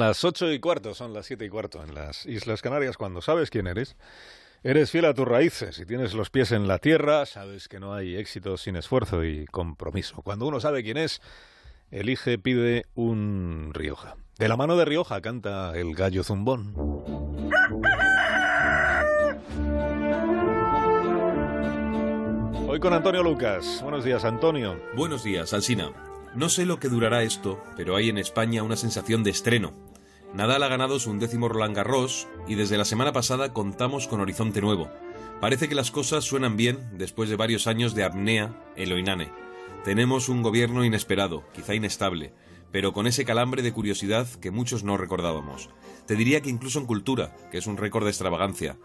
Las ocho y cuarto son las siete y cuarto en las Islas Canarias. Cuando sabes quién eres, eres fiel a tus raíces. Si tienes los pies en la tierra, sabes que no hay éxito sin esfuerzo y compromiso. Cuando uno sabe quién es, elige, pide un Rioja. De la mano de Rioja canta el gallo zumbón. Hoy con Antonio Lucas. Buenos días, Antonio. Buenos días, Alsina. No sé lo que durará esto, pero hay en España una sensación de estreno. Nadal ha ganado su undécimo Roland Garros y desde la semana pasada contamos con horizonte nuevo. Parece que las cosas suenan bien después de varios años de apnea en lo inane. Tenemos un gobierno inesperado, quizá inestable, pero con ese calambre de curiosidad que muchos no recordábamos. Te diría que incluso en cultura, que es un récord de extravagancia.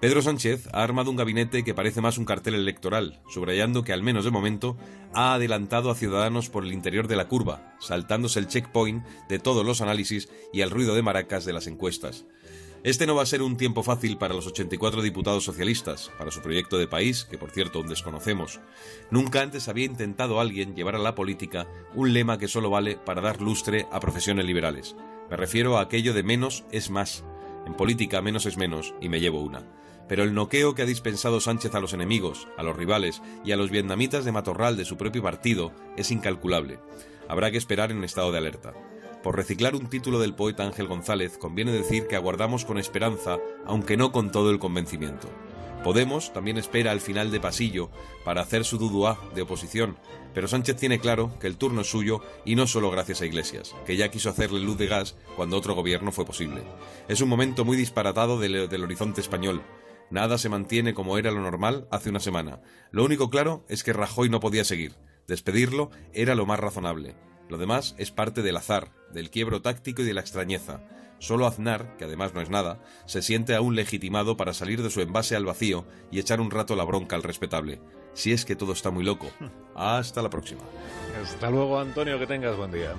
Pedro Sánchez ha armado un gabinete que parece más un cartel electoral, subrayando que al menos de momento ha adelantado a Ciudadanos por el interior de la curva, saltándose el checkpoint de todos los análisis y el ruido de maracas de las encuestas. Este no va a ser un tiempo fácil para los 84 diputados socialistas, para su proyecto de país, que por cierto aún desconocemos. Nunca antes había intentado alguien llevar a la política un lema que solo vale para dar lustre a profesiones liberales. Me refiero a aquello de menos es más. En política menos es menos, y me llevo una pero el noqueo que ha dispensado Sánchez a los enemigos, a los rivales y a los vietnamitas de matorral de su propio partido es incalculable. Habrá que esperar en estado de alerta. Por reciclar un título del poeta Ángel González, conviene decir que aguardamos con esperanza, aunque no con todo el convencimiento. Podemos también espera al final de pasillo para hacer su duduá de oposición, pero Sánchez tiene claro que el turno es suyo y no solo gracias a Iglesias, que ya quiso hacerle luz de gas cuando otro gobierno fue posible. Es un momento muy disparatado del, del horizonte español, Nada se mantiene como era lo normal hace una semana. Lo único claro es que Rajoy no podía seguir. Despedirlo era lo más razonable. Lo demás es parte del azar, del quiebro táctico y de la extrañeza. Solo Aznar, que además no es nada, se siente aún legitimado para salir de su envase al vacío y echar un rato la bronca al respetable. Si es que todo está muy loco. Hasta la próxima. Hasta luego, Antonio, que tengas buen día.